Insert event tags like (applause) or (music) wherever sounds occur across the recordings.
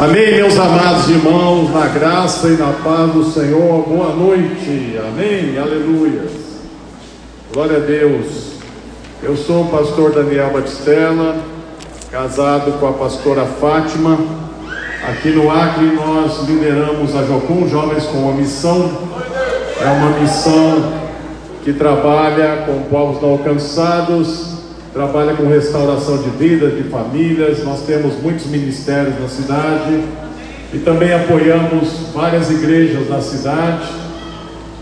Amém, meus amados irmãos, na graça e na paz do Senhor, boa noite, amém, aleluia. Glória a Deus. Eu sou o pastor Daniel Batistella, casado com a pastora Fátima. Aqui no Acre nós lideramos a Jocum Jovens com uma missão, é uma missão que trabalha com povos não alcançados, trabalha com restauração de vidas, de famílias. Nós temos muitos ministérios na cidade e também apoiamos várias igrejas na cidade.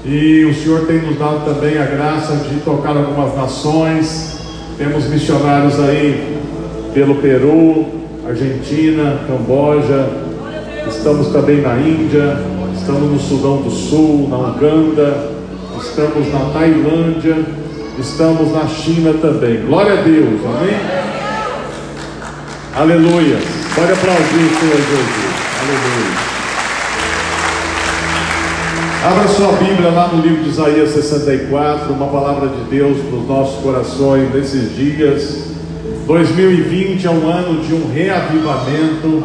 E o Senhor tem nos dado também a graça de tocar algumas nações. Temos missionários aí pelo Peru, Argentina, Camboja. Estamos também na Índia, estamos no Sudão do Sul, na Uganda, estamos na Tailândia estamos na China também. Glória a Deus, amém? Aleluia. Pode aplaudir Senhor Jesus. Aleluia. Abra sua Bíblia lá no livro de Isaías 64, uma palavra de Deus para os nossos corações nesses dias. 2020 é um ano de um reavivamento,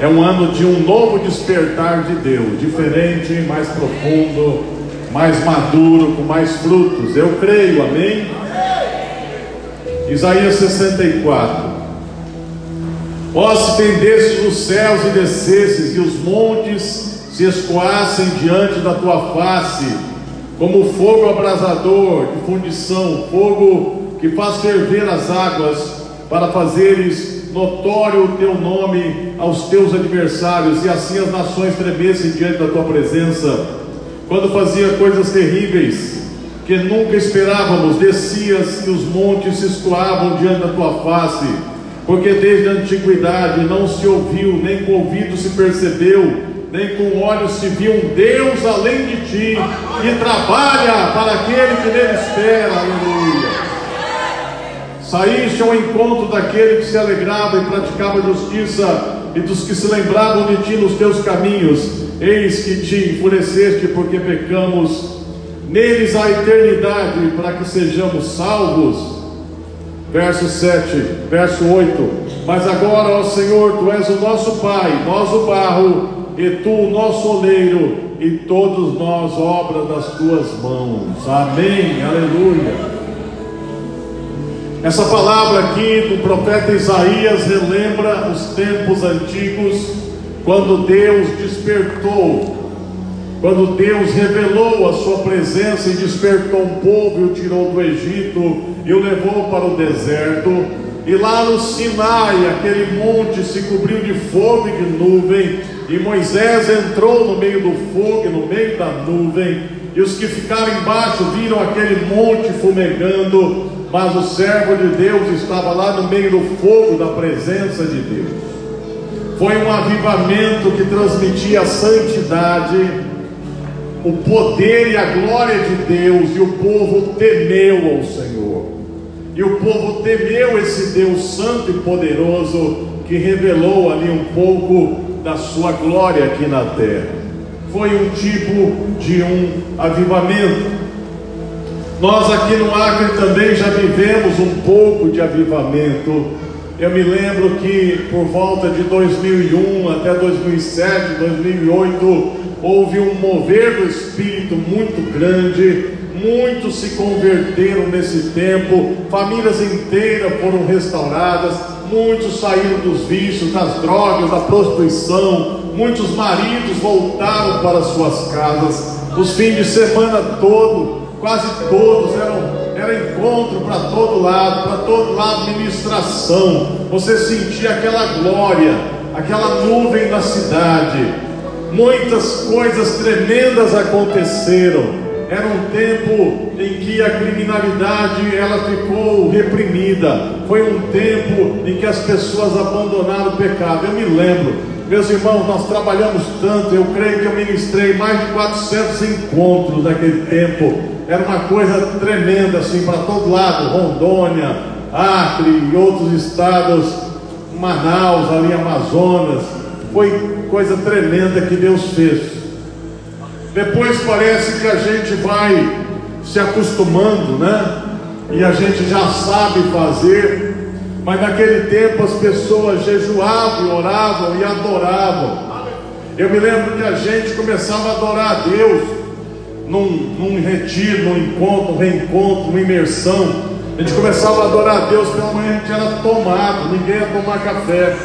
é um ano de um novo despertar de Deus, diferente, mais profundo, mais maduro, com mais frutos. Eu creio, amém? Isaías 64. Ó, se tendesses os céus e descesses, e os montes se escoassem diante da tua face, como fogo abrasador de fundição, fogo que faz ferver as águas, para fazeres notório o teu nome aos teus adversários, e assim as nações tremessem diante da tua presença quando fazia coisas terríveis que nunca esperávamos, descias e os montes se escoavam diante da tua face, porque desde a antiguidade não se ouviu, nem com ouvido se percebeu, nem com olhos se viu um Deus além de ti, que trabalha para aquele que nele espera, aleluia. Saíste ao encontro daquele que se alegrava e praticava justiça, e dos que se lembravam de ti nos teus caminhos, Eis que te enfureceste porque pecamos, neles a eternidade para que sejamos salvos. Verso 7, verso 8: Mas agora, ó Senhor, tu és o nosso Pai, nós o barro, e tu o nosso oleiro, e todos nós obra das tuas mãos. Amém, aleluia. Essa palavra aqui do profeta Isaías relembra os tempos antigos quando Deus despertou, quando Deus revelou a sua presença e despertou um povo e o tirou do Egito e o levou para o deserto, e lá no Sinai, aquele monte se cobriu de fogo e de nuvem, e Moisés entrou no meio do fogo, no meio da nuvem, e os que ficaram embaixo viram aquele monte fumegando, mas o servo de Deus estava lá no meio do fogo da presença de Deus. Foi um avivamento que transmitia a santidade, o poder e a glória de Deus, e o povo temeu ao Senhor. E o povo temeu esse Deus santo e poderoso que revelou ali um pouco da sua glória aqui na terra. Foi um tipo de um avivamento. Nós aqui no Acre também já vivemos um pouco de avivamento. Eu me lembro que por volta de 2001 até 2007, 2008, houve um mover do Espírito muito grande, muitos se converteram nesse tempo, famílias inteiras foram restauradas, muitos saíram dos vícios, das drogas, da prostituição, muitos maridos voltaram para suas casas, os fins de semana todo, quase todos eram era encontro para todo lado, para todo lado ministração. Você sentia aquela glória, aquela nuvem na cidade. Muitas coisas tremendas aconteceram. Era um tempo em que a criminalidade ela ficou reprimida. Foi um tempo em que as pessoas abandonaram o pecado. Eu me lembro, meus irmãos, nós trabalhamos tanto. Eu creio que eu ministrei mais de 400 encontros naquele tempo era uma coisa tremenda assim para todo lado, Rondônia, Acre e outros estados, Manaus, ali Amazonas, foi coisa tremenda que Deus fez. Depois parece que a gente vai se acostumando, né? E a gente já sabe fazer, Mas naquele tempo as pessoas jejuavam, oravam e adoravam. Eu me lembro que a gente começava a adorar a Deus num, num retiro, num encontro, num reencontro, numa imersão. A gente começava a adorar a Deus, pela manhã a gente era tomado, ninguém ia tomar café.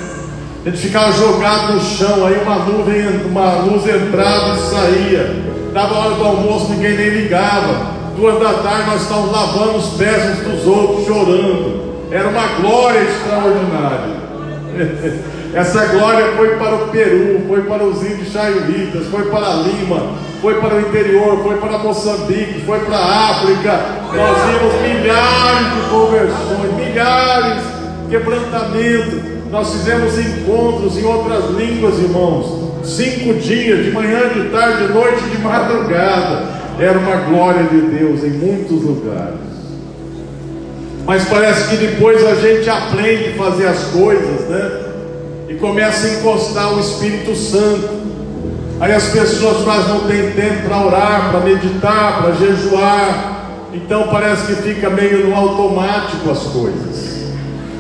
A gente ficava jogado no chão, aí uma nuvem, uma luz entrava e saía. Dava hora do almoço, ninguém nem ligava. Duas da tarde nós estávamos lavando os pés uns dos outros, chorando. Era uma glória extraordinária. (laughs) Essa glória foi para o Peru, foi para os índios chaiulitas, foi para Lima, foi para o interior, foi para Moçambique, foi para a África. Nós vimos milhares de conversões, milhares de quebrantamentos. Nós fizemos encontros em outras línguas, irmãos. Cinco dias, de manhã, de tarde, de noite, de madrugada. Era uma glória de Deus em muitos lugares. Mas parece que depois a gente aprende a fazer as coisas, né? E começa a encostar o Espírito Santo. Aí as pessoas quase não têm tempo para orar, para meditar, para jejuar. Então parece que fica meio no automático as coisas.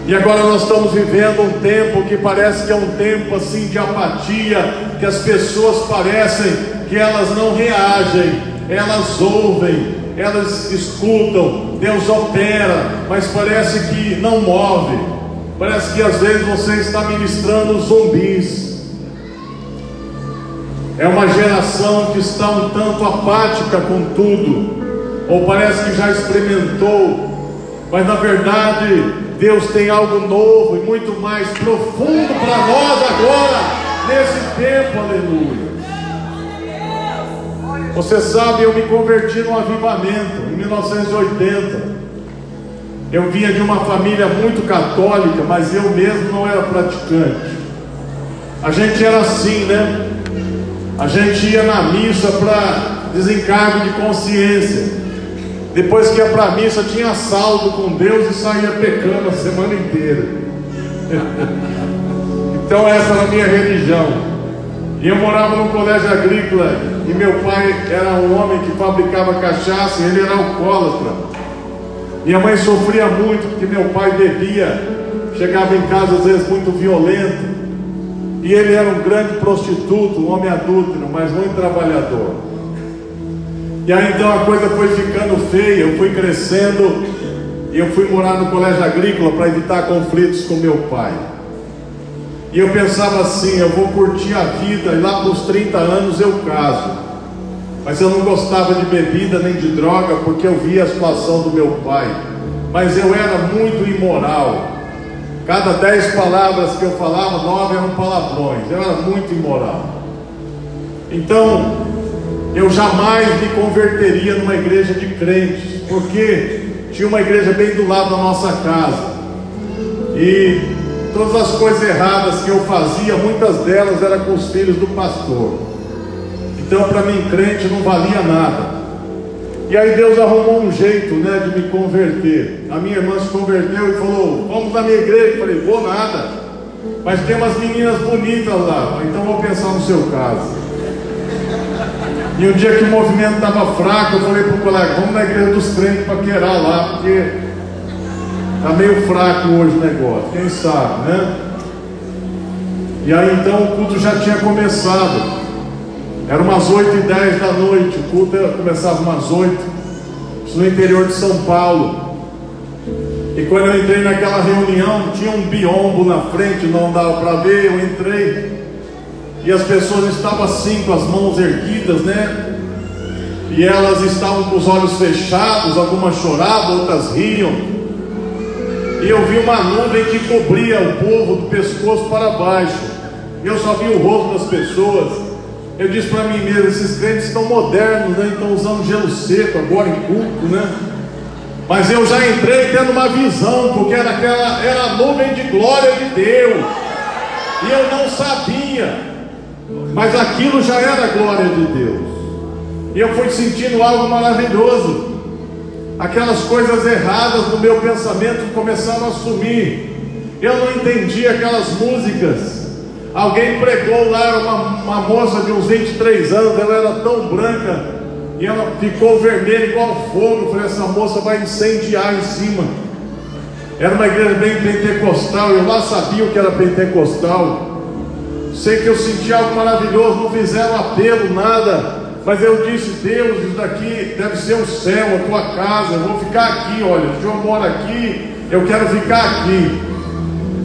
E agora nós estamos vivendo um tempo que parece que é um tempo assim de apatia, que as pessoas parecem que elas não reagem, elas ouvem, elas escutam, Deus opera, mas parece que não move. Parece que às vezes você está ministrando zumbis. É uma geração que está um tanto apática com tudo, ou parece que já experimentou, mas na verdade Deus tem algo novo e muito mais profundo para nós agora, nesse tempo, aleluia. Você sabe, eu me converti no avivamento em 1980. Eu vinha de uma família muito católica, mas eu mesmo não era praticante. A gente era assim, né? A gente ia na missa para desencargo de consciência. Depois que ia para a missa, tinha saldo com Deus e saía pecando a semana inteira. (laughs) então, essa era a minha religião. E eu morava num colégio agrícola e meu pai era um homem que fabricava cachaça e ele era alcoólatra. Minha mãe sofria muito porque meu pai bebia, chegava em casa às vezes muito violento. E ele era um grande prostituto, um homem adúltero, mas muito trabalhador. E aí então a coisa foi ficando feia, eu fui crescendo e eu fui morar no colégio agrícola para evitar conflitos com meu pai. E eu pensava assim: eu vou curtir a vida e lá para os 30 anos eu caso. Mas eu não gostava de bebida nem de droga porque eu via a situação do meu pai. Mas eu era muito imoral. Cada dez palavras que eu falava, nove eram palavrões. Eu era muito imoral. Então, eu jamais me converteria numa igreja de crentes, porque tinha uma igreja bem do lado da nossa casa. E todas as coisas erradas que eu fazia, muitas delas eram com os filhos do pastor. Então, para mim, crente não valia nada. E aí Deus arrumou um jeito, né, de me converter. A minha irmã se converteu e falou: "Vamos na minha igreja". Eu falei: "Vou nada". Mas tem umas meninas bonitas lá, então vou pensar no seu caso. E um dia que o movimento estava fraco, eu falei para o colega: "Vamos na igreja dos crentes para queirar lá, porque Está meio fraco hoje o negócio, quem sabe, né? E aí então o culto já tinha começado. Era umas 8 e 10 da noite, o culto começava umas 8, isso no interior de São Paulo. E quando eu entrei naquela reunião, tinha um biombo na frente, não dava para ver, eu entrei. E as pessoas estavam assim, com as mãos erguidas, né? E elas estavam com os olhos fechados, algumas choravam, outras riam e eu vi uma nuvem que cobria o povo do pescoço para baixo. Eu só vi o rosto das pessoas. Eu disse para mim mesmo: esses crentes estão modernos, né? Estão usando gelo seco agora em culto, né? Mas eu já entrei tendo uma visão, porque era aquela era a nuvem de glória de Deus. E eu não sabia. Mas aquilo já era a glória de Deus. E eu fui sentindo algo maravilhoso aquelas coisas erradas no meu pensamento começaram a sumir. Eu não entendi aquelas músicas. Alguém pregou lá, uma, uma moça de uns 23 anos, ela era tão branca, e ela ficou vermelha igual fogo. Eu falei, essa moça vai incendiar em cima. Era uma igreja bem pentecostal, eu lá sabia o que era pentecostal. Sei que eu senti algo maravilhoso, não fizeram apelo, nada. Mas eu disse, Deus, isso daqui deve ser o céu, a tua casa, eu vou ficar aqui, olha, o Senhor mora aqui, eu quero ficar aqui.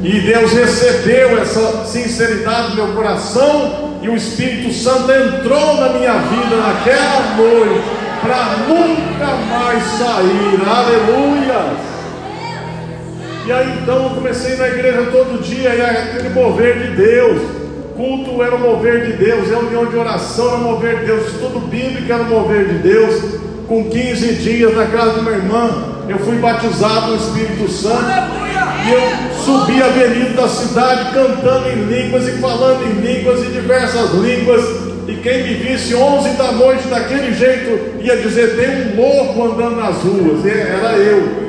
E Deus recebeu essa sinceridade no meu coração, e o Espírito Santo entrou na minha vida naquela noite, para nunca mais sair. Aleluia! E aí então eu comecei na igreja todo dia, e aquele mover de Deus. Culto era o mover de Deus, reunião de oração era o mover de Deus, estudo bíblico era o mover de Deus. Com 15 dias na casa de uma irmã, eu fui batizado no Espírito Santo. E eu subi a avenida da cidade cantando em línguas e falando em línguas e diversas línguas. E quem me visse 11 da noite daquele jeito ia dizer: tem um louco andando nas ruas. E era eu.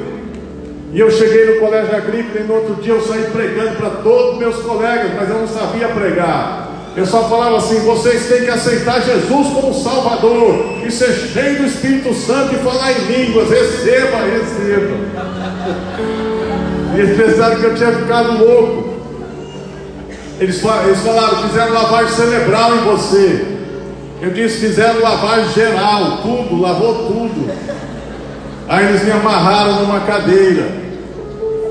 E eu cheguei no colégio agrícola e no outro dia eu saí pregando para todos meus colegas, mas eu não sabia pregar. Eu só falava assim: vocês têm que aceitar Jesus como Salvador e ser cheio do Espírito Santo e falar em línguas. Receba, receba. (laughs) Eles pensaram que eu tinha ficado louco. Eles, falaram: fizeram lavagem cerebral em você. Eu disse: fizeram lavagem geral, tudo, lavou tudo. Aí eles me amarraram numa cadeira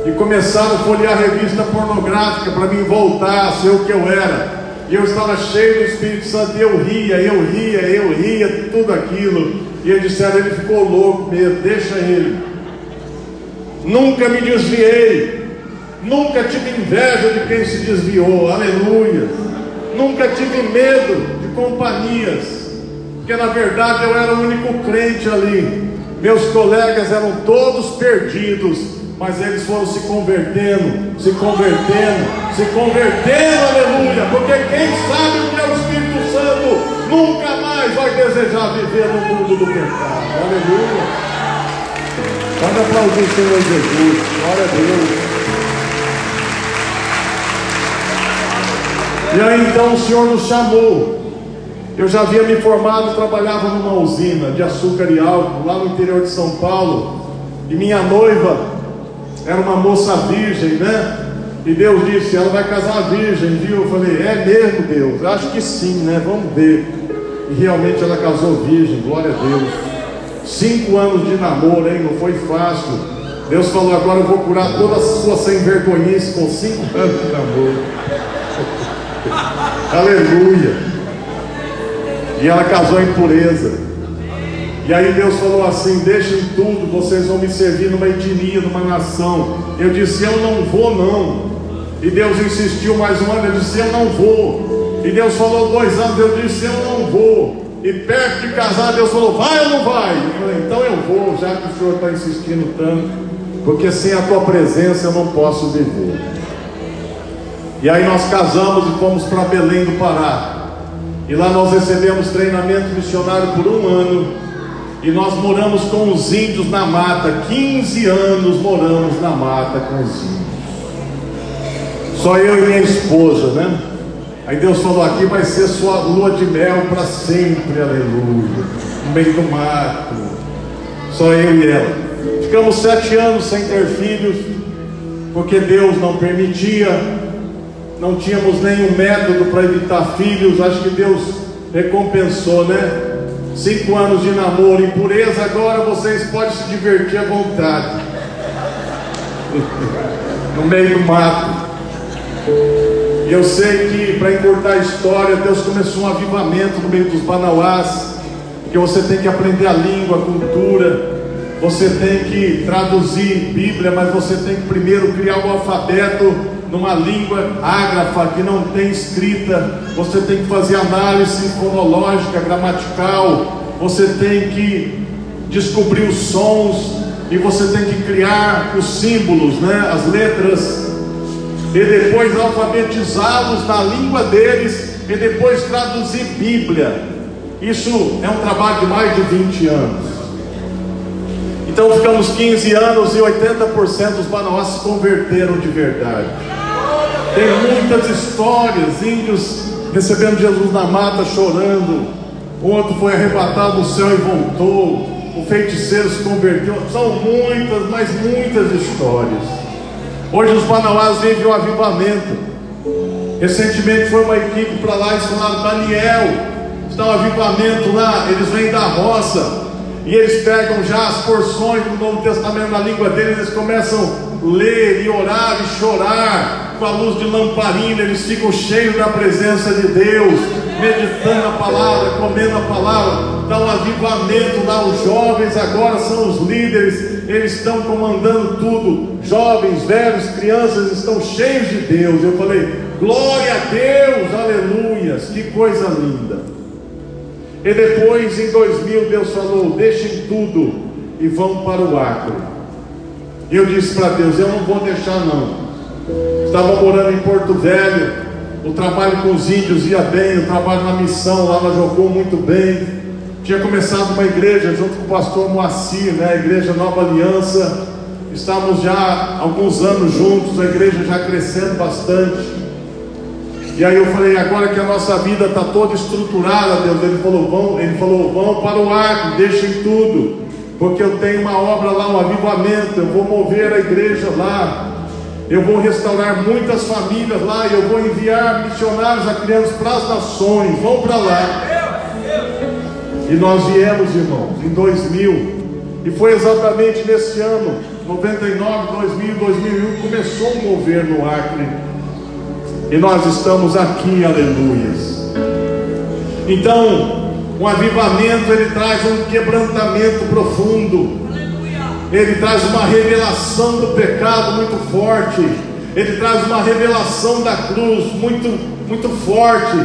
e começaram a folhear revista pornográfica para me voltar a ser o que eu era. E eu estava cheio do Espírito Santo, e eu ria, eu ria, eu ria, tudo aquilo. E eles disseram: ele ficou louco mesmo, deixa ele. Nunca me desviei, nunca tive inveja de quem se desviou, aleluia. Nunca tive medo de companhias, porque na verdade eu era o único crente ali. Meus colegas eram todos perdidos mas eles foram se convertendo, se convertendo, se convertendo, aleluia, porque quem sabe o que é o Espírito Santo nunca mais vai desejar viver no mundo do pecado, aleluia. Pode aplaudir o Senhor Jesus, glória a Deus. E aí então o Senhor nos chamou. Eu já havia me formado, trabalhava numa usina de açúcar e álcool lá no interior de São Paulo. E minha noiva era uma moça virgem, né? E Deus disse: ela vai casar virgem, viu? Eu falei: é mesmo, Deus? Acho que sim, né? Vamos ver. E realmente ela casou virgem, glória a Deus. Cinco anos de namoro, hein? Não foi fácil. Deus falou: agora eu vou curar toda a sua sem vergonhice com cinco anos de namoro. (laughs) Aleluia. E ela casou em pureza. E aí Deus falou assim: deixem tudo, vocês vão me servir numa etnia, numa nação. Eu disse: eu não vou, não. E Deus insistiu mais um ano, eu disse: eu não vou. E Deus falou dois anos, eu disse: eu não vou. E perto de casar, Deus falou: vai ou não vai? Eu falei: então eu vou, já que o Senhor está insistindo tanto, porque sem a tua presença eu não posso viver. E aí nós casamos e fomos para Belém do Pará. E lá nós recebemos treinamento missionário por um ano. E nós moramos com os índios na mata, 15 anos moramos na mata com os índios. Só eu e minha esposa, né? Aí Deus falou: aqui vai ser sua lua de mel para sempre, aleluia. No meio do mato, só eu e ela. Ficamos sete anos sem ter filhos, porque Deus não permitia, não tínhamos nenhum método para evitar filhos. Acho que Deus recompensou, né? Cinco anos de namoro, impureza, agora vocês podem se divertir à vontade. (laughs) no meio do mato. Eu sei que, para encurtar a história, Deus começou um avivamento no meio dos banauás, que você tem que aprender a língua, a cultura, você tem que traduzir Bíblia, mas você tem que primeiro criar o um alfabeto numa língua ágrafa que não tem escrita, você tem que fazer análise fonológica, gramatical, você tem que descobrir os sons e você tem que criar os símbolos, né, as letras, e depois alfabetizá-los na língua deles e depois traduzir Bíblia. Isso é um trabalho de mais de 20 anos. Então ficamos 15 anos e 80% dos banauás se converteram de verdade. Tem muitas histórias, índios recebendo Jesus na mata, chorando. O outro foi arrebatado do céu e voltou. O feiticeiro se converteu. São muitas, mas muitas histórias. Hoje os Manauás vivem o avivamento. Recentemente foi uma equipe para lá e falaram, Daniel, está um avivamento lá, eles vêm da roça, e eles pegam já as porções do Novo Testamento na língua deles, eles começam a ler e orar e chorar. Com a luz de lamparina, eles ficam cheios da presença de Deus, meditando a palavra, comendo a palavra, dá um avivamento lá, os jovens agora são os líderes, eles estão comandando tudo, jovens, velhos, crianças estão cheios de Deus. Eu falei, glória a Deus, aleluias, que coisa linda. E depois, em 2000, Deus falou: deixem tudo e vão para o Acre. Eu disse para Deus: eu não vou deixar, não. Estava morando em Porto Velho, o trabalho com os índios ia bem, o trabalho na missão lá ela jogou muito bem. Tinha começado uma igreja junto com o pastor Moacir, né, a igreja Nova Aliança. Estávamos já alguns anos juntos, a igreja já crescendo bastante. E aí eu falei, agora que a nossa vida está toda estruturada, Deus, ele falou, vão, ele falou, vão para o arco, deixem tudo, porque eu tenho uma obra lá, um avivamento, eu vou mover a igreja lá, eu vou restaurar muitas famílias lá, eu vou enviar missionários a crianças para as nações, vão para lá. E nós viemos, irmãos, em 2000, e foi exatamente nesse ano, 99, 2000, 2001, começou a mover no Acre e nós estamos aqui, aleluias. Então, o avivamento ele traz um quebrantamento profundo. Ele traz uma revelação do pecado muito forte. Ele traz uma revelação da cruz muito muito forte.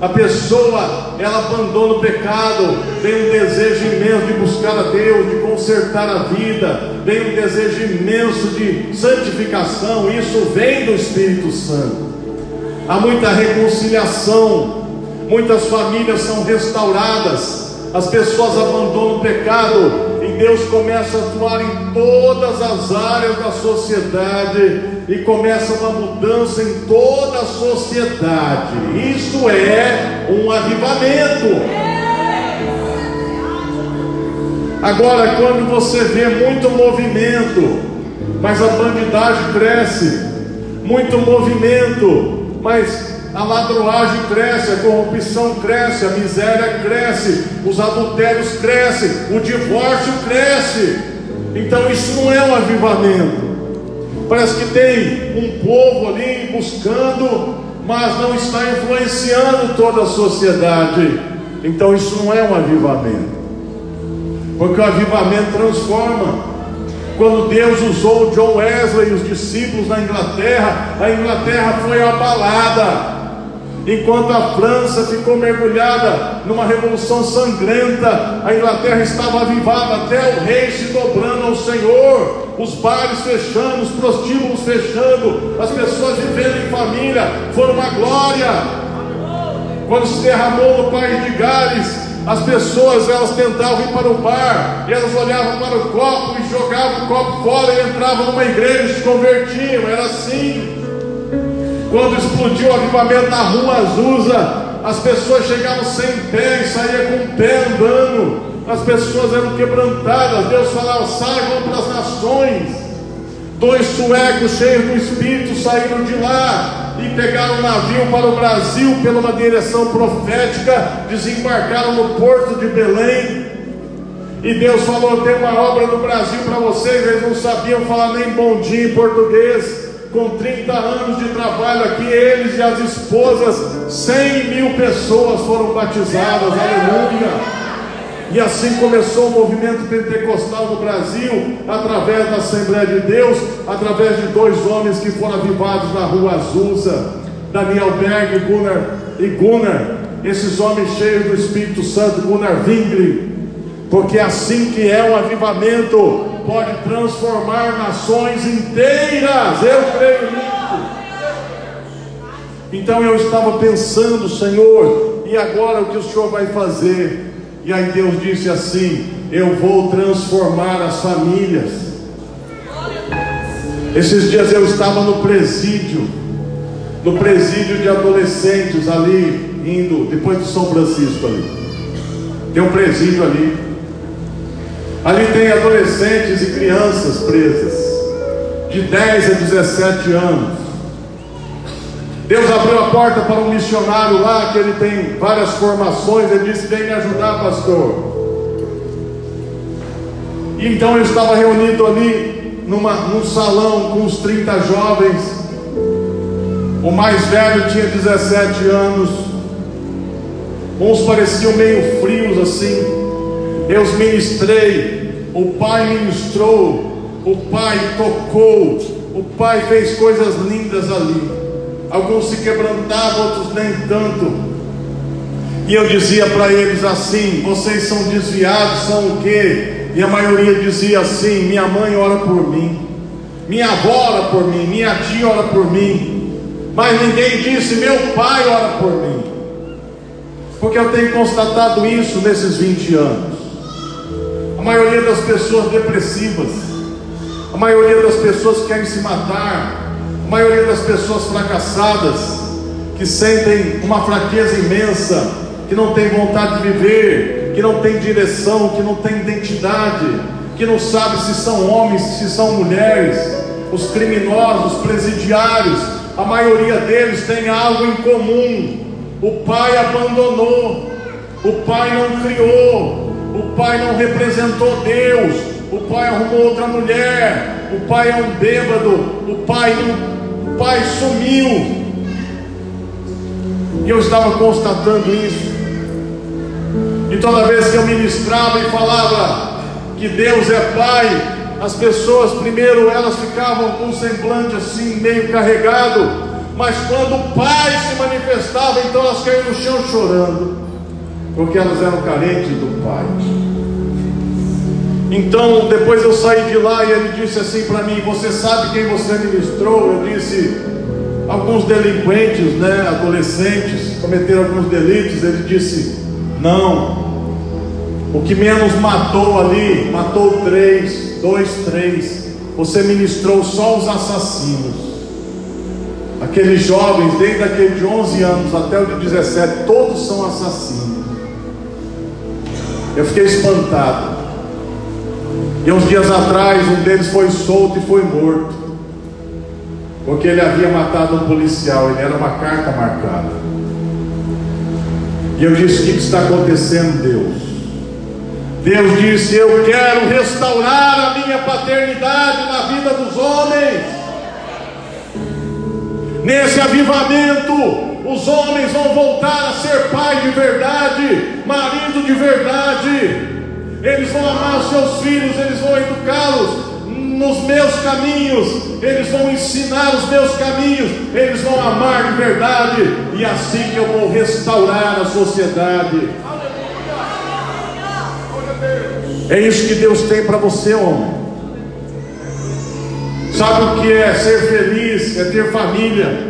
A pessoa, ela abandona o pecado, tem um desejo imenso de buscar a Deus, de consertar a vida, tem um desejo imenso de santificação. Isso vem do Espírito Santo há muita reconciliação, muitas famílias são restauradas, as pessoas abandonam o pecado Deus começa a atuar em todas as áreas da sociedade e começa uma mudança em toda a sociedade. Isso é um avivamento. Agora, quando você vê muito movimento, mas a bandidagem cresce, muito movimento, mas a ladroagem cresce, a corrupção cresce, a miséria cresce, os adultérios crescem, o divórcio cresce. Então isso não é um avivamento. Parece que tem um povo ali buscando, mas não está influenciando toda a sociedade. Então isso não é um avivamento. Porque o avivamento transforma. Quando Deus usou John Wesley e os discípulos na Inglaterra, a Inglaterra foi abalada. Enquanto a França ficou mergulhada numa revolução sangrenta, a Inglaterra estava avivada, até o rei se dobrando ao Senhor, os bares fechando, os prostíbulos fechando, as pessoas vivendo em família, foi uma glória. Quando se derramou no país de Gales, as pessoas elas tentavam ir para o bar, e elas olhavam para o copo e jogavam o copo fora e entravam numa igreja e se convertiam. Era assim. Quando explodiu o avivamento na rua Azusa, as pessoas chegavam sem pé e saíam com o pé andando. As pessoas eram quebrantadas. Deus falava: saiam para as nações. Dois suecos cheios do Espírito saíram de lá e pegaram um navio para o Brasil pela uma direção profética, desembarcaram no porto de Belém. E Deus falou: tem uma obra no Brasil para vocês. Eles não sabiam falar nem bom dia em português. Com 30 anos de trabalho aqui, eles e as esposas, 100 mil pessoas foram batizadas. Aleluia. E assim começou o movimento pentecostal no Brasil, através da Assembleia de Deus, através de dois homens que foram avivados na rua Azusa, Daniel Berg e Gunnar, e Gunnar, esses homens cheios do Espírito Santo, Gunnar Wingli, porque assim que é um avivamento, pode transformar nações inteiras, eu creio nisso. Então eu estava pensando, Senhor, e agora o que o Senhor vai fazer? E aí Deus disse assim: Eu vou transformar as famílias. Esses dias eu estava no presídio, no presídio de adolescentes ali, indo, depois de São Francisco ali. Tem um presídio ali. Ali tem adolescentes e crianças presas. de 10 a 17 anos. Deus abriu a porta para um missionário lá, que ele tem várias formações. Ele disse: Vem me ajudar, pastor. Então eu estava reunido ali numa, num salão com os 30 jovens. O mais velho tinha 17 anos. Uns pareciam meio frios assim. Eu os ministrei. O pai ministrou. O pai tocou. O pai fez coisas lindas ali. Alguns se quebrantavam, outros nem tanto. E eu dizia para eles assim: vocês são desviados, são o quê? E a maioria dizia assim: minha mãe ora por mim, minha avó ora por mim, minha tia ora por mim. Mas ninguém disse: meu pai ora por mim. Porque eu tenho constatado isso nesses 20 anos. Maioria das pessoas depressivas, a maioria das pessoas que querem se matar, a maioria das pessoas fracassadas, que sentem uma fraqueza imensa, que não tem vontade de viver, que não tem direção, que não tem identidade, que não sabe se são homens, se são mulheres, os criminosos, os presidiários, a maioria deles tem algo em comum. O pai abandonou, o pai não criou, o pai não representou Deus, o pai arrumou outra mulher, o pai é um bêbado, o pai, o pai sumiu. E eu estava constatando isso. E toda vez que eu ministrava e falava que Deus é Pai, as pessoas primeiro elas ficavam com um semblante assim meio carregado, mas quando o Pai se manifestava, então elas caíam no chão chorando, porque elas eram carentes do Pai. Então depois eu saí de lá e ele disse assim para mim: Você sabe quem você ministrou? Eu disse: Alguns delinquentes, né, adolescentes, cometeram alguns delitos. Ele disse: Não, o que menos matou ali, matou três, dois, três. Você ministrou só os assassinos. Aqueles jovens, desde aquele de 11 anos até o de 17, todos são assassinos. Eu fiquei espantado. E uns dias atrás, um deles foi solto e foi morto. Porque ele havia matado um policial, ele era uma carta marcada. E eu disse: O que está acontecendo, Deus? Deus disse: Eu quero restaurar a minha paternidade na vida dos homens. Nesse avivamento, os homens vão voltar a ser pai de verdade, marido de verdade. Eles vão amar os seus filhos, eles vão educá-los nos meus caminhos, eles vão ensinar os meus caminhos, eles vão amar de verdade, e assim que eu vou restaurar a sociedade. É isso que Deus tem para você, homem. Sabe o que é ser feliz? É ter família,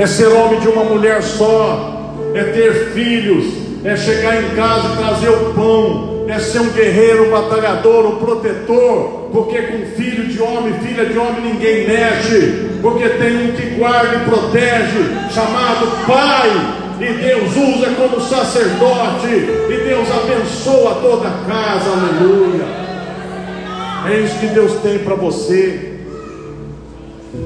é ser homem de uma mulher só, é ter filhos, é chegar em casa e trazer o pão, é ser um guerreiro, um batalhador, um protetor, porque com filho de homem, filha de homem ninguém mexe, porque tem um que guarda e protege, chamado Pai e Deus usa como sacerdote, e Deus abençoa toda a casa, aleluia. É isso que Deus tem para você.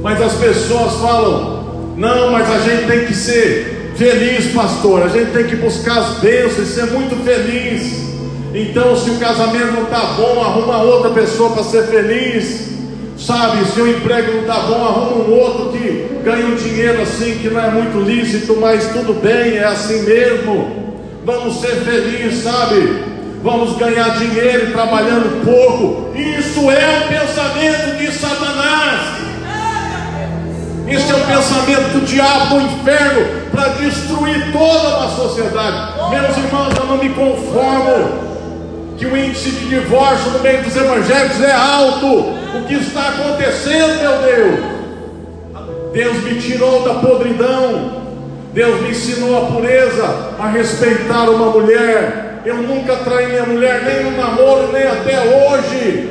Mas as pessoas falam: não, mas a gente tem que ser feliz, pastor, a gente tem que buscar as bênçãos e ser muito feliz. Então, se o casamento não está bom, arruma outra pessoa para ser feliz. Sabe, se o emprego não está bom, arruma um outro que ganha um dinheiro assim que não é muito lícito, mas tudo bem, é assim mesmo. Vamos ser felizes, sabe? Vamos ganhar dinheiro trabalhando pouco. Isso é o pensamento de Satanás. Isso é o pensamento do diabo do inferno para destruir toda a sociedade. Meus irmãos, eu não me conformo que o índice de divórcio no meio dos evangélicos é alto o que está acontecendo, meu Deus. Deus me tirou da podridão, Deus me ensinou a pureza, a respeitar uma mulher. Eu nunca traí minha mulher, nem no namoro, nem até hoje.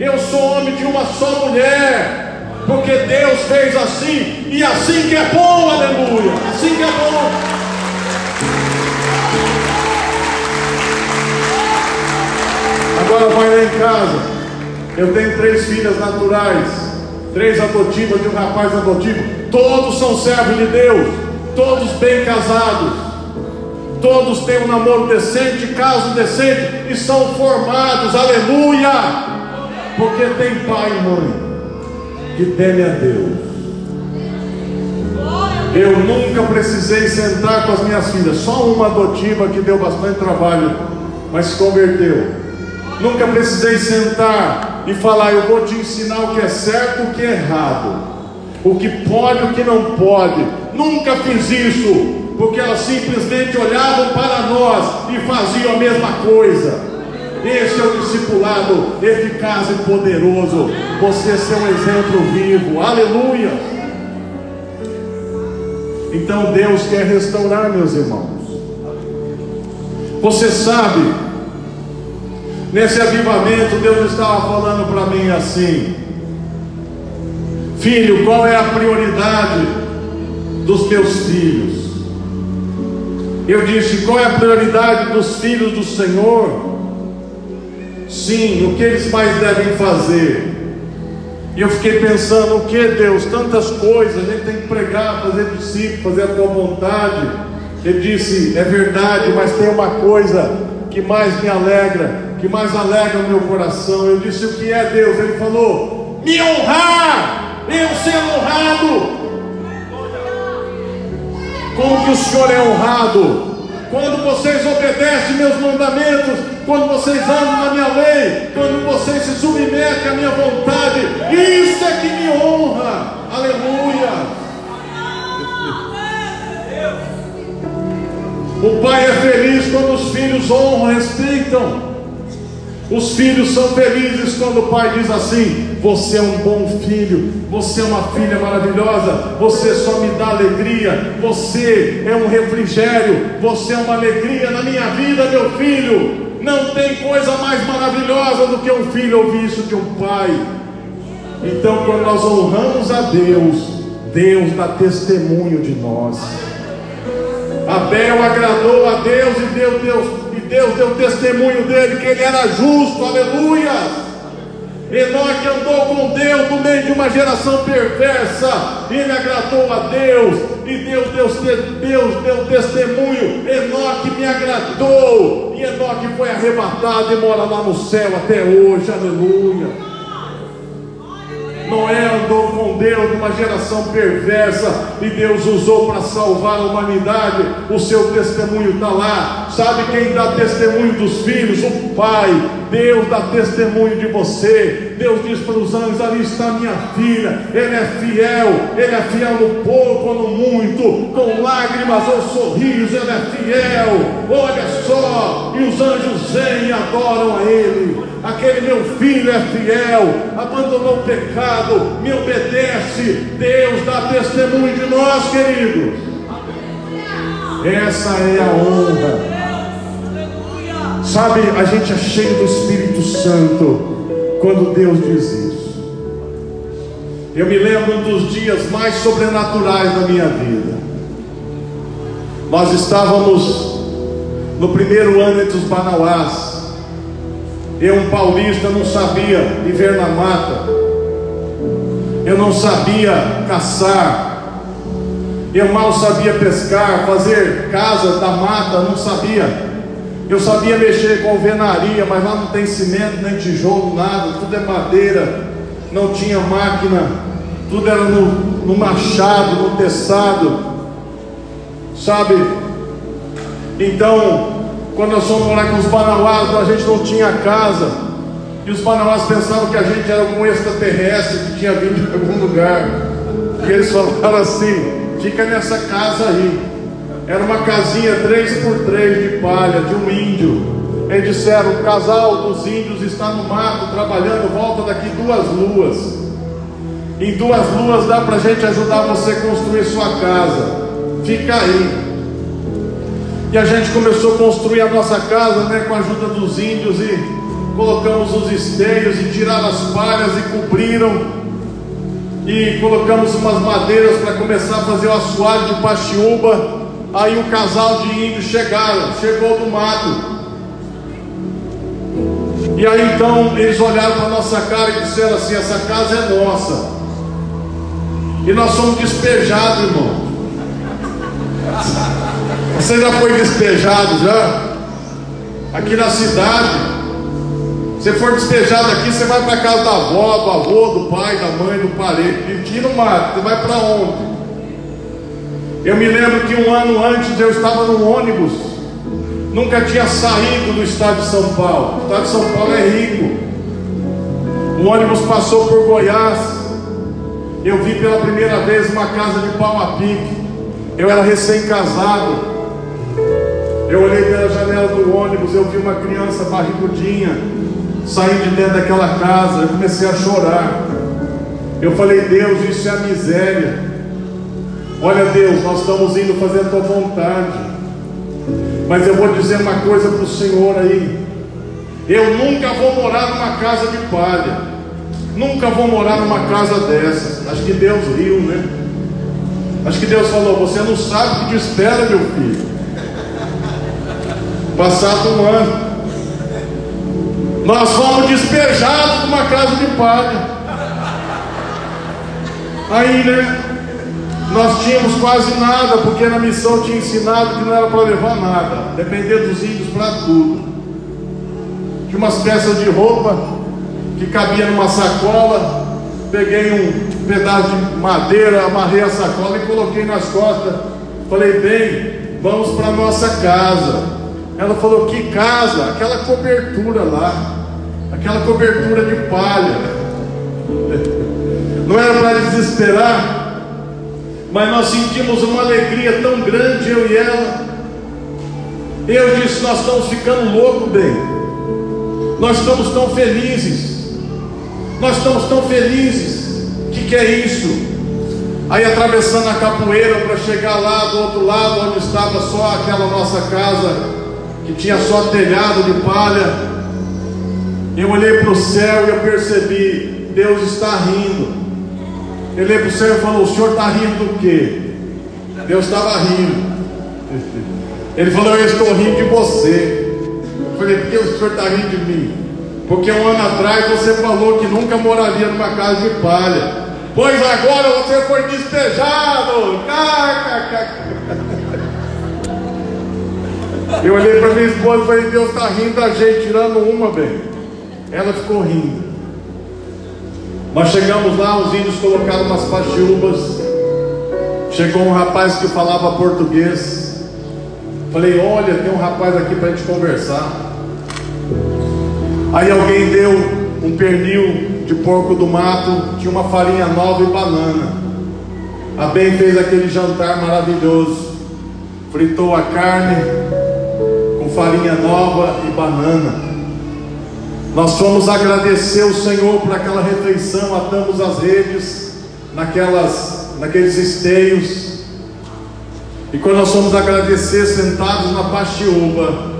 Eu sou homem de uma só mulher, porque Deus fez assim, e assim que é bom, aleluia, assim que é bom. Agora vai lá em casa. Eu tenho três filhas naturais. três adotivas de um rapaz adotivo. Todos são servos de Deus, todos bem casados, todos têm um namoro decente, caso decente e são formados, aleluia! Porque tem pai e mãe que temem a Deus. Eu nunca precisei sentar com as minhas filhas, só uma adotiva que deu bastante trabalho, mas se converteu. Nunca precisei sentar e falar, eu vou te ensinar o que é certo e o que é errado, o que pode e o que não pode. Nunca fiz isso, porque elas simplesmente olhavam para nós e faziam a mesma coisa. Esse é o discipulado eficaz e poderoso. Você ser um exemplo vivo. Aleluia. Então Deus quer restaurar, meus irmãos. Você sabe, nesse avivamento, Deus estava falando para mim assim: Filho, qual é a prioridade dos teus filhos? Eu disse: qual é a prioridade dos filhos do Senhor? Sim, o que eles mais devem fazer? E eu fiquei pensando, o que Deus? Tantas coisas, a gente tem que pregar, fazer discípulo, fazer a tua vontade. Ele disse, é verdade, mas tem uma coisa que mais me alegra, que mais alegra o meu coração. Eu disse, o que é Deus? Ele falou, me honrar, eu ser honrado. Como que o Senhor é honrado? Quando vocês obedecem meus mandamentos, quando vocês andam na minha lei, quando vocês se submetem à minha vontade, isso é que me honra. Aleluia. O pai é feliz quando os filhos honram, respeitam. Os filhos são felizes quando o pai diz assim: Você é um bom filho, você é uma filha maravilhosa, você só me dá alegria, você é um refrigério, você é uma alegria na minha vida, meu filho. Não tem coisa mais maravilhosa do que um filho ouvir isso de um pai. Então, quando nós honramos a Deus, Deus dá testemunho de nós. Abel agradou a Deus e Deus, Deus, e Deus deu testemunho dele que ele era justo, aleluia. Enoque andou com Deus no meio de uma geração perversa, ele agradou a Deus, e Deus, Deus, Deus deu testemunho. Enoque me agradou, e Enoque foi arrebatado e mora lá no céu até hoje, aleluia. Noé andou com Deus numa geração perversa e Deus usou para salvar a humanidade. O seu testemunho está lá. Sabe quem dá testemunho dos filhos? O Pai. Deus dá testemunho de você. Deus diz para os anjos: ali está minha filha. Ele é fiel. Ele é fiel no pouco ou no muito. Com lágrimas ou sorriso, ele é fiel. Olha só. E os anjos vêm e adoram a Ele. Aquele meu filho é fiel, abandonou o pecado, me obedece. Deus dá testemunho de nós, queridos. Essa é a honra. Sabe, a gente é cheio do Espírito Santo quando Deus diz isso. Eu me lembro um dos dias mais sobrenaturais da minha vida. Nós estávamos no primeiro ano entre os Banauás. Eu, um paulista, não sabia viver na mata. Eu não sabia caçar. Eu mal sabia pescar, fazer casa da mata, não sabia. Eu sabia mexer com alvenaria, mas lá não tem cimento, nem tijolo, nada, tudo é madeira, não tinha máquina, tudo era no, no machado, no teçado, sabe? Então, quando nós fomos morar com os banauás, a gente não tinha casa, e os banauás pensavam que a gente era algum extraterrestre que tinha vindo de algum lugar, e eles falaram assim: fica nessa casa aí. Era uma casinha 3 por 3 de palha, de um índio. Eles disseram: o casal dos índios está no mato trabalhando, volta daqui duas luas. Em duas luas dá para a gente ajudar você a construir sua casa. Fica aí. E a gente começou a construir a nossa casa né, com a ajuda dos índios e colocamos os esteios e tiraram as palhas e cobriram. E colocamos umas madeiras para começar a fazer o assoalho de pachiúba. Aí o casal de índios chegaram, chegou do mato. E aí então eles olharam para nossa cara e disseram assim: essa casa é nossa. E nós somos despejados, irmão. Você já foi despejado já? Aqui na cidade. Você for despejado aqui, você vai para casa da avó, do avô, do pai, da mãe, do parente. Aqui no mato, você vai para onde? Eu me lembro que um ano antes eu estava no ônibus, nunca tinha saído do estado de São Paulo. O estado de São Paulo é rico. O ônibus passou por Goiás. Eu vi pela primeira vez uma casa de pau a pique. Eu era recém-casado. Eu olhei pela janela do ônibus, eu vi uma criança barrigudinha sair de dentro daquela casa. Eu comecei a chorar. Eu falei, Deus, isso é a miséria. Olha, Deus, nós estamos indo fazer a tua vontade. Mas eu vou dizer uma coisa para o Senhor aí. Eu nunca vou morar numa casa de palha. Nunca vou morar numa casa dessas. Acho que Deus riu, né? Acho que Deus falou: Você não sabe o que te espera, meu filho. Passado um ano, nós fomos despejados numa casa de palha. Aí, né? Nós tínhamos quase nada, porque na missão tinha ensinado que não era para levar nada, depender dos índios para tudo. Tinha umas peças de roupa que cabia numa sacola, peguei um pedaço de madeira, amarrei a sacola e coloquei nas costas. Falei, bem, vamos para nossa casa. Ela falou: Que casa? Aquela cobertura lá, aquela cobertura de palha. (laughs) Não era para desesperar, mas nós sentimos uma alegria tão grande, eu e ela. Eu disse: Nós estamos ficando loucos, bem. Nós estamos tão felizes. Nós estamos tão felizes. O que, que é isso? Aí atravessando a capoeira para chegar lá do outro lado, onde estava só aquela nossa casa que tinha só telhado de palha. Eu olhei para o céu e eu percebi, Deus está rindo. Eu olhei para o céu e falou, o senhor está rindo do quê? Deus estava rindo. Ele falou, eu estou rindo de você. Eu falei, por que o senhor está rindo de mim? Porque um ano atrás você falou que nunca moraria numa casa de palha. Pois agora você foi despejado. (laughs) Eu olhei para minha esposa e falei, Deus está rindo da gente, tirando uma, bem. Ela ficou rindo. Nós chegamos lá, os índios colocaram umas pachiúbas. Chegou um rapaz que falava português. Falei, olha, tem um rapaz aqui para a gente conversar. Aí alguém deu um pernil de porco do mato, tinha uma farinha nova e banana. A Bem fez aquele jantar maravilhoso. Fritou a carne, farinha nova e banana. Nós fomos agradecer o Senhor por aquela refeição, atamos as redes naquelas, naqueles esteios. E quando nós fomos agradecer sentados na pastiúba,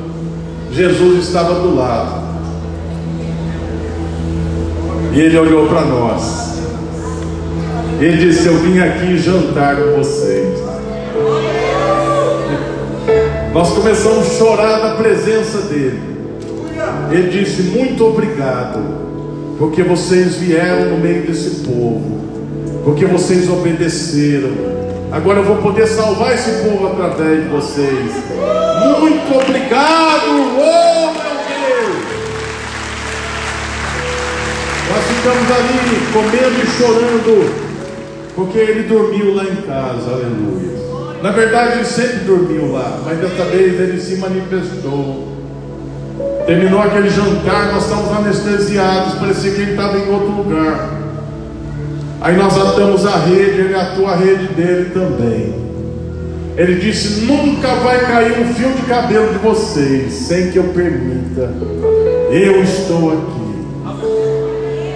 Jesus estava do lado. E ele olhou para nós. Ele disse: Eu vim aqui jantar com vocês. Nós começamos a chorar na presença dele. Ele disse: Muito obrigado, porque vocês vieram no meio desse povo, porque vocês obedeceram. Agora eu vou poder salvar esse povo através de vocês. Muito obrigado, Nós ficamos ali comendo e chorando, porque ele dormiu lá em casa, aleluia. Na verdade, ele sempre dormiu lá, mas dessa vez ele se manifestou. Terminou aquele jantar, nós estamos anestesiados, parecia que ele estava em outro lugar. Aí nós atamos a rede, ele atou a rede dele também. Ele disse: Nunca vai cair um fio de cabelo de vocês sem que eu permita. Eu estou aqui.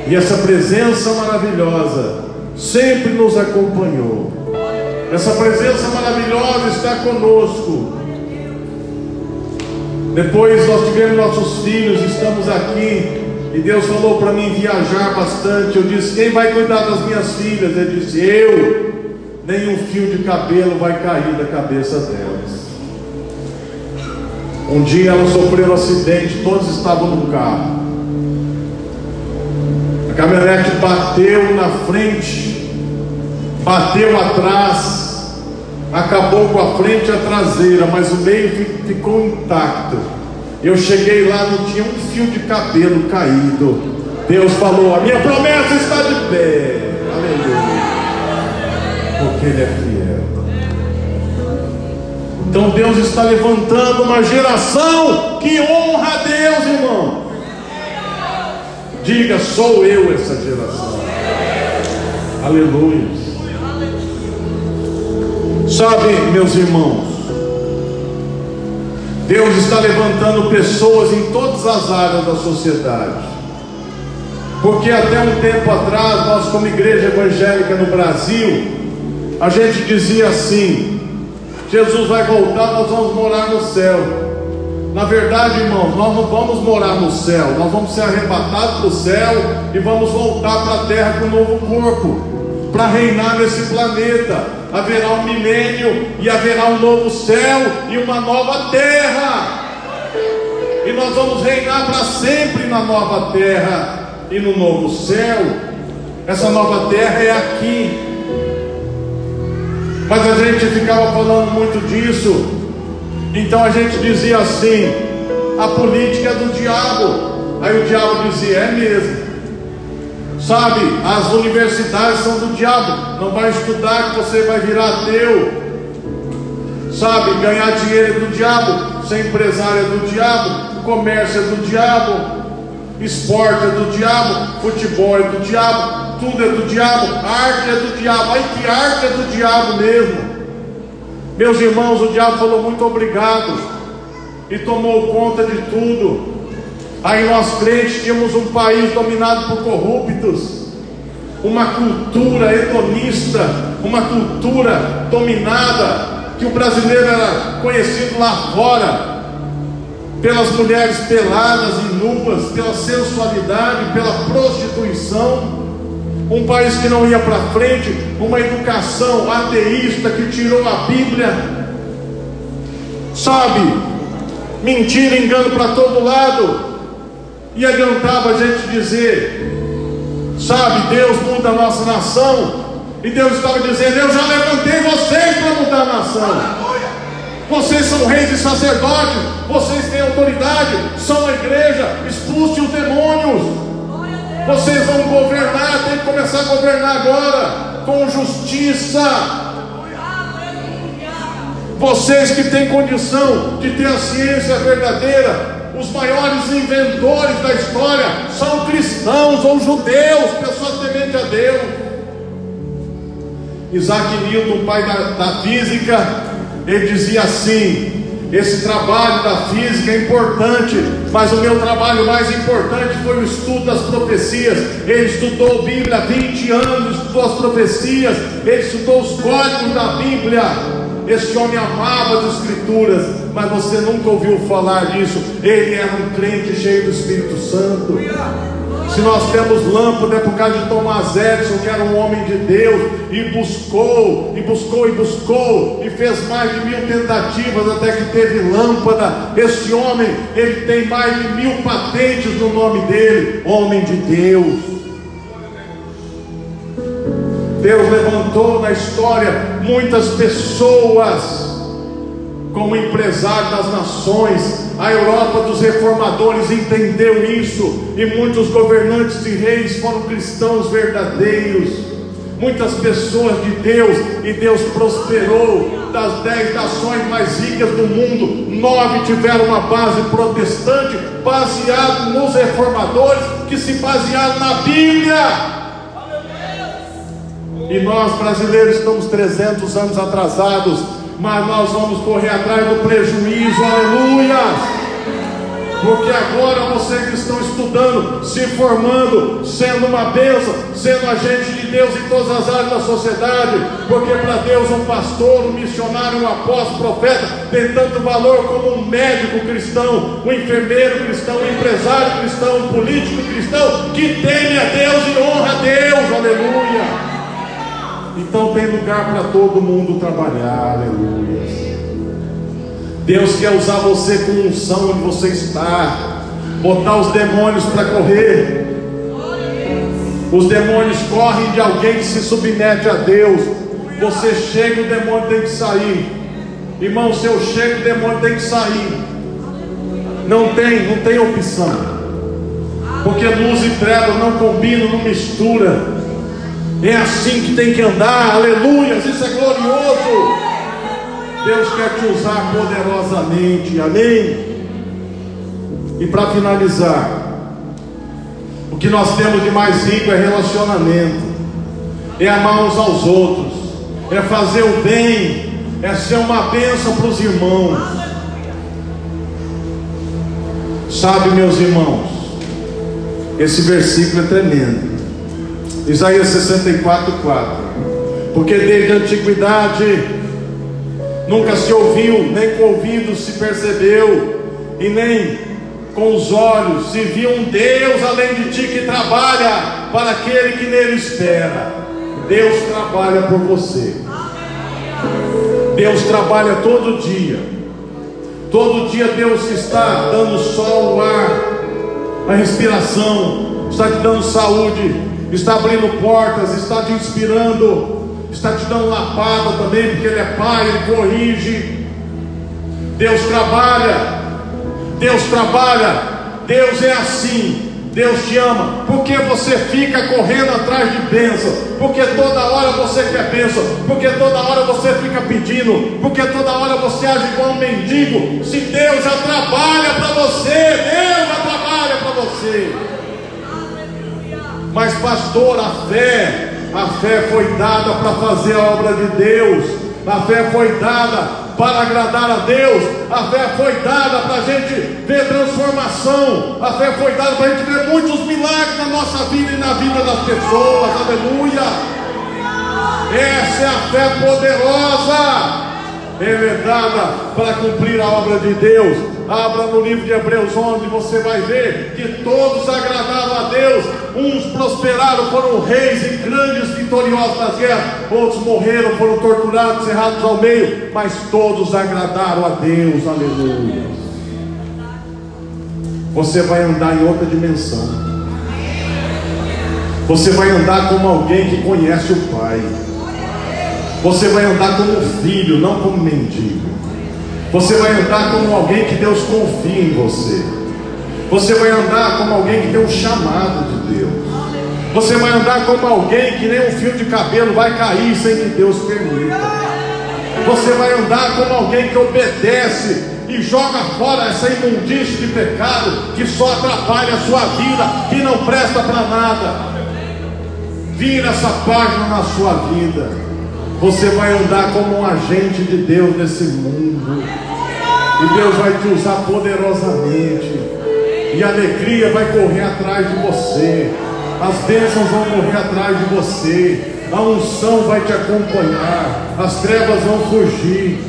E essa presença maravilhosa sempre nos acompanhou. Essa presença maravilhosa está conosco. Depois nós tivemos nossos filhos, estamos aqui. E Deus falou para mim viajar bastante. Eu disse: Quem vai cuidar das minhas filhas? Ele disse: Eu. Nenhum fio de cabelo vai cair da cabeça delas. Um dia elas sofreram um acidente, todos estavam no carro. A caminhonete bateu na frente bateu atrás, acabou com a frente e a traseira, mas o meio ficou intacto. Eu cheguei lá, não tinha um fio de cabelo caído. Deus falou: A minha promessa está de pé. Aleluia. Porque Ele é fiel. Então Deus está levantando uma geração que honra a Deus, irmão. Diga, sou eu essa geração. Aleluia. Sabe, meus irmãos, Deus está levantando pessoas em todas as áreas da sociedade. Porque até um tempo atrás, nós, como igreja evangélica no Brasil, a gente dizia assim: Jesus vai voltar, nós vamos morar no céu. Na verdade, irmãos, nós não vamos morar no céu, nós vamos ser arrebatados do céu e vamos voltar para a terra com um novo corpo, para reinar nesse planeta haverá um milênio e haverá um novo céu e uma nova terra. E nós vamos reinar para sempre na nova terra e no novo céu. Essa nova terra é aqui. Mas a gente ficava falando muito disso. Então a gente dizia assim: a política é do diabo. Aí o diabo dizia: é mesmo. Sabe, as universidades são do diabo. Não vai estudar que você vai virar ateu. Sabe, ganhar dinheiro é do diabo. Ser empresário é do diabo. Comércio é do diabo. Esporte é do diabo. Futebol é do diabo. Tudo é do diabo. Arte é do diabo. Ai que arte é do diabo mesmo. Meus irmãos, o diabo falou muito obrigado e tomou conta de tudo. Aí nós crentes tínhamos um país dominado por corruptos, uma cultura hedonista, uma cultura dominada, que o brasileiro era conhecido lá fora pelas mulheres peladas e nuas, pela sensualidade, pela prostituição. Um país que não ia para frente, uma educação ateísta que tirou a Bíblia, sabe? Mentira, engano para todo lado. E adiantava a gente dizer, sabe, Deus muda a nossa nação. E Deus estava dizendo: Eu já levantei vocês para mudar a nação. Vocês são reis e sacerdotes, vocês têm autoridade, são a igreja, expulse os demônios. Vocês vão governar, tem que começar a governar agora, com justiça. Vocês que têm condição de ter a ciência verdadeira, os maiores inventores da história são cristãos ou judeus, pessoas tementes a Deus. Isaac Newton, pai da, da física, ele dizia assim: esse trabalho da física é importante, mas o meu trabalho mais importante foi o estudo das profecias. Ele estudou a Bíblia há 20 anos, estudou as profecias, ele estudou os códigos da Bíblia. Esse homem amava as Escrituras, mas você nunca ouviu falar disso. Ele era um crente cheio do Espírito Santo. Se nós temos lâmpada é por causa de Tomás Edison, que era um homem de Deus, e buscou, e buscou, e buscou, e fez mais de mil tentativas até que teve lâmpada. Esse homem, ele tem mais de mil patentes no nome dele, homem de Deus. Deus levantou na história muitas pessoas como empresário das nações. A Europa dos reformadores entendeu isso, e muitos governantes e reis foram cristãos verdadeiros. Muitas pessoas de Deus, e Deus prosperou. Das dez nações mais ricas do mundo, nove tiveram uma base protestante, baseado nos reformadores, que se basearam na Bíblia. E nós brasileiros estamos 300 anos atrasados, mas nós vamos correr atrás do prejuízo, aleluia! Porque agora vocês estão estudando, se formando, sendo uma bênção, sendo agente de Deus em todas as áreas da sociedade. Porque para Deus um pastor, um missionário, um apóstolo, profeta tem tanto valor como um médico cristão, um enfermeiro cristão, um empresário cristão, um político cristão que teme a Deus e honra a Deus, aleluia. Então tem lugar para todo mundo trabalhar, aleluia. Deus quer usar você com unção onde você está, botar os demônios para correr. Os demônios correm de alguém que se submete a Deus. Você chega, o demônio tem que sair. Irmão, se eu chego, o demônio tem que sair. Não tem, não tem opção. Porque luz e trevas não combinam, não mistura. É assim que tem que andar, aleluia, isso é glorioso. Deus quer te usar poderosamente, amém? E para finalizar, o que nós temos de mais rico é relacionamento, é amar uns aos outros, é fazer o bem, é ser uma bênção para os irmãos. Sabe, meus irmãos, esse versículo é tremendo. Isaías 64, 4. Porque desde a antiguidade nunca se ouviu, nem com ouvido se percebeu, e nem com os olhos se viu um Deus além de ti que trabalha para aquele que nele espera. Deus trabalha por você. Deus trabalha todo dia. Todo dia Deus está dando sol, o ar, a respiração, está te dando saúde, está abrindo portas, está te inspirando, está te dando lapada também, porque Ele é Pai, Ele corrige. Deus trabalha, Deus trabalha, Deus é assim. Deus te ama, porque você fica correndo atrás de bênção, porque toda hora você quer bênção, porque toda hora você fica pedindo, porque toda hora você age igual um mendigo. Se Deus já trabalha para você, Deus já trabalha para você. Mas, pastor, a fé, a fé foi dada para fazer a obra de Deus, a fé foi dada para agradar a Deus, a fé foi dada para a gente ver transformação, a fé foi dada para a gente ver muitos milagres na nossa vida e na vida das pessoas, aleluia. Essa é a fé poderosa, é dada para cumprir a obra de Deus. Abra no livro de Hebreus 11, você vai ver que todos agradaram a Deus. Uns prosperaram, foram reis e grandes vitoriosos nas guerras. Outros morreram, foram torturados, cerrados ao meio. Mas todos agradaram a Deus. Aleluia. Você vai andar em outra dimensão. Você vai andar como alguém que conhece o Pai. Você vai andar como filho, não como mendigo. Você vai andar como alguém que Deus confia em você. Você vai andar como alguém que tem um chamado de Deus. Você vai andar como alguém que nem um fio de cabelo vai cair sem que Deus permita. Você vai andar como alguém que obedece e joga fora essa imundície de pecado que só atrapalha a sua vida, que não presta para nada. Vira essa página na sua vida. Você vai andar como um agente de Deus nesse mundo. E Deus vai te usar poderosamente. E a alegria vai correr atrás de você. As bênçãos vão correr atrás de você. A unção vai te acompanhar. As trevas vão fugir.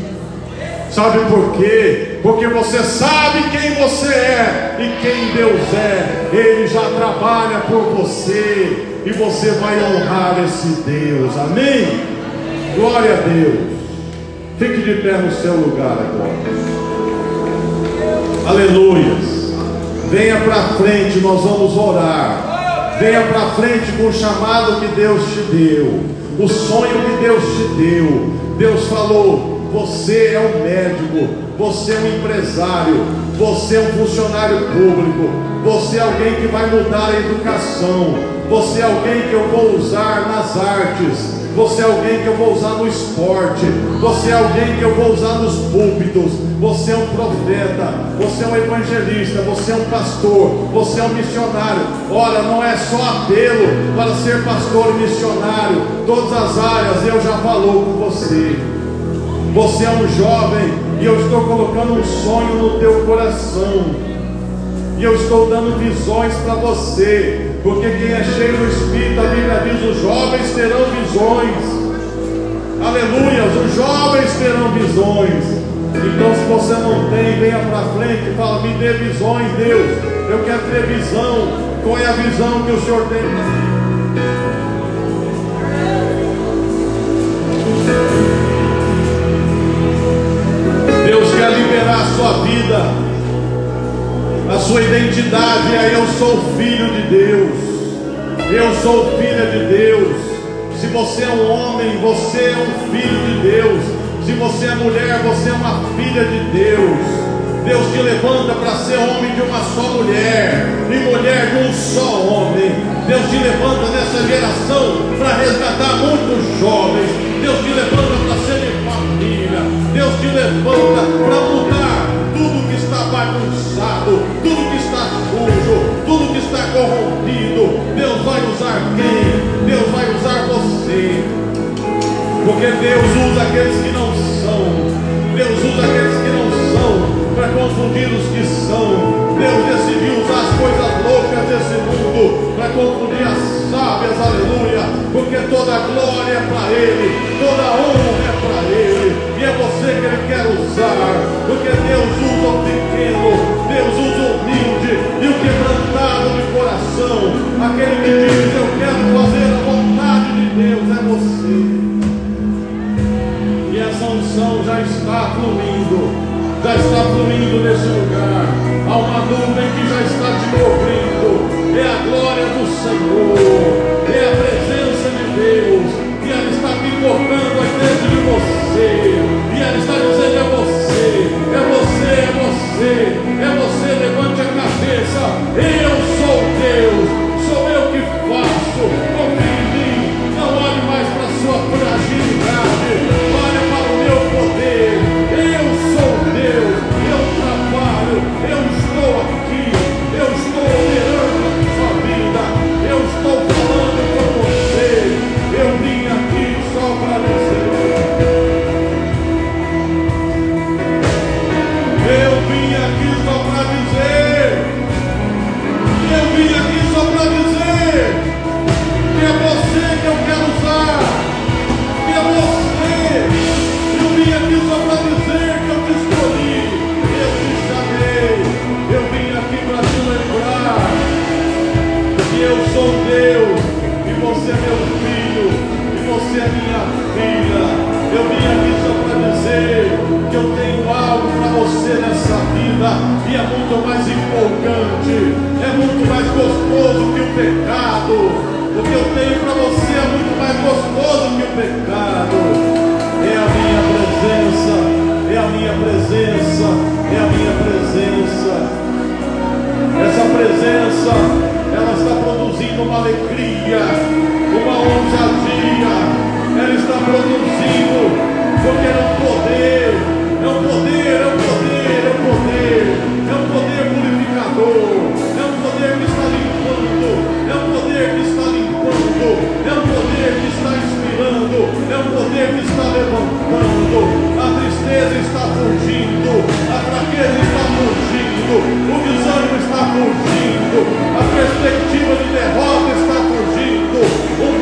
Sabe por quê? Porque você sabe quem você é e quem Deus é. Ele já trabalha por você. E você vai honrar esse Deus. Amém? Glória a Deus. Fique de pé no seu lugar agora. Aleluias. Venha para frente, nós vamos orar. Venha para frente com o chamado que Deus te deu, o sonho que Deus te deu. Deus falou: você é um médico, você é um empresário, você é um funcionário público, você é alguém que vai mudar a educação, você é alguém que eu vou usar nas artes, você é alguém que eu vou usar no esporte. Você é alguém que eu vou usar nos púlpitos. Você é um profeta. Você é um evangelista. Você é um pastor. Você é um missionário. Olha, não é só apelo para ser pastor e missionário. Todas as áreas eu já falou com você. Você é um jovem e eu estou colocando um sonho no teu coração. E eu estou dando visões para você. Porque quem é cheio do Espírito, a Bíblia diz: os jovens terão visões. Aleluia, os jovens terão visões. Então, se você não tem, venha para frente e fala: Me dê visões, Deus. Eu quero ter visão. Qual é a visão que o Senhor tem? Deus quer liberar a sua vida a sua identidade é eu sou filho de Deus. Eu sou filha de Deus. Se você é um homem, você é um filho de Deus. Se você é mulher, você é uma filha de Deus. Deus te levanta para ser homem de uma só mulher e mulher de um só homem. Deus te levanta nessa geração para resgatar muitos jovens. Deus te levanta para ser de família. Deus te levanta para mudar bagunçado, tudo que está sujo, tudo que está corrompido. Deus vai usar quem? Deus vai usar você. Porque Deus usa aqueles que não são. Deus usa aqueles que não são para confundir os que são. Deus decidiu usar as coisas loucas desse mundo para confundir as sábias, aleluia. Porque toda glória é para Ele, Diz: Eu quero fazer a vontade de Deus, é você. E essa unção já está fluindo já está fluindo nesse lugar. Há uma nuvem que já está te cobrindo. É a glória do Senhor. É a presença de Deus. E ela está picotando aqui dentro de você. E ela está dizendo: você nessa vida e é muito mais empolgante, é muito mais gostoso que o pecado. O que eu tenho para você é muito mais gostoso que o pecado. É a minha presença, é a minha presença, é a minha presença. Essa presença, ela está produzindo uma alegria, uma ousadia. Ela está produzindo, porque não poder. É um poder, é um poder, é um poder. É um poder purificador. É um poder que está limpando. É um poder que está limpando. É um poder que está inspirando. É um poder que está levantando. A tristeza está fugindo. A fraqueza está fugindo. O desânimo está fugindo. A perspectiva de derrota está fugindo.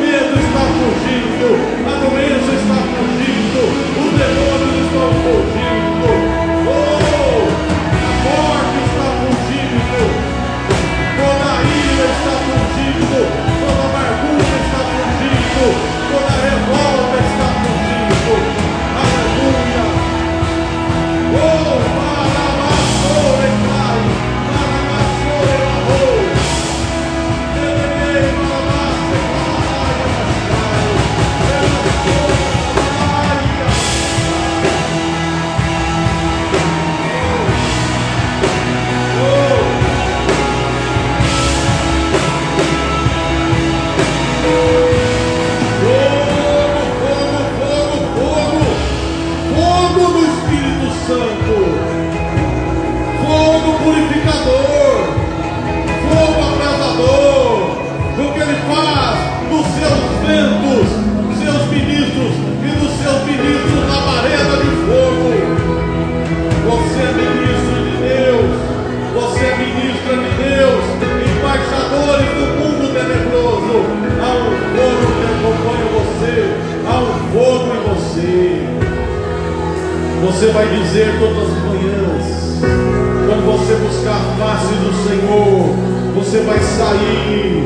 Você vai dizer todas as manhãs, quando você buscar a face do Senhor, você vai sair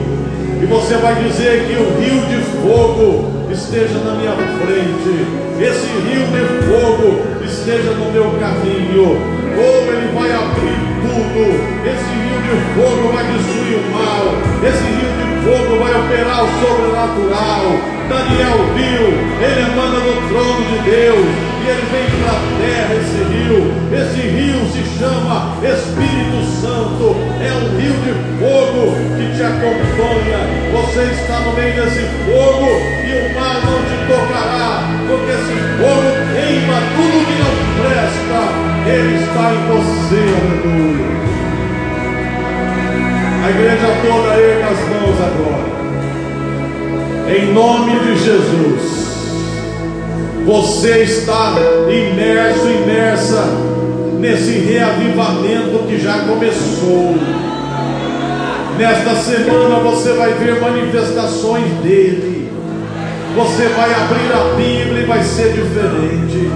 e você vai dizer que o rio de fogo esteja na minha frente, esse rio de fogo esteja no meu caminho, ou ele vai abrir tudo, esse rio de fogo vai destruir o mal, esse rio de fogo vai operar o sobrenatural. Daniel viu, ele emana do trono de Deus, e ele vem para a terra esse rio. Esse rio se chama Espírito Santo, é um rio de fogo que te acompanha. Você está no meio desse fogo e o mar não te tocará, porque esse fogo queima tudo que não presta. Ele está em você, aleluia. A igreja toda erga as mãos agora. Em nome de Jesus. Você está imerso, imersa nesse reavivamento que já começou. Nesta semana você vai ver manifestações dele. Você vai abrir a Bíblia e vai ser diferente.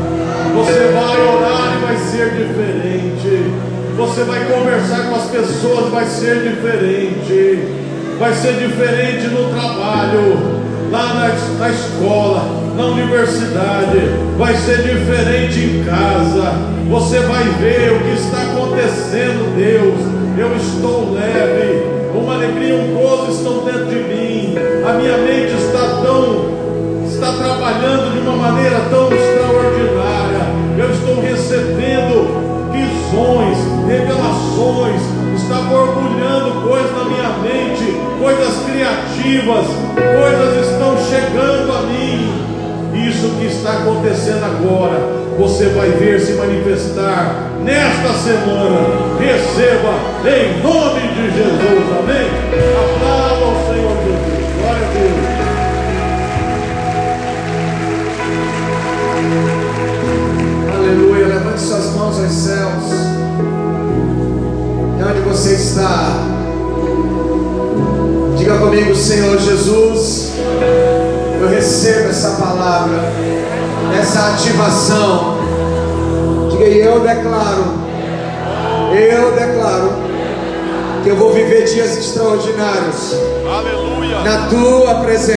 Você vai orar e vai ser diferente. Você vai conversar com as pessoas, vai ser diferente. Vai ser diferente no trabalho, lá na, na escola, na universidade. Vai ser diferente em casa. Você vai ver o que está acontecendo, Deus. Eu estou leve. Uma alegria, um gozo estão dentro de mim. A minha mente está tão está trabalhando de uma maneira tão extraordinária. Eu estou recebendo visões, revelações, está borbulhando coisas na minha mente, coisas criativas, coisas estão chegando a mim. Isso que está acontecendo agora, você vai ver se manifestar nesta semana. Receba em nome de Jesus, amém? Aplauda ao Senhor Jesus, glória a Deus. Aleluia. Levante suas mãos aos céus. E onde você está? Diga comigo, Senhor Jesus. Eu recebo essa palavra, essa ativação. Diga e eu declaro. Eu declaro que eu vou viver dias extraordinários. Aleluia. Na tua presença.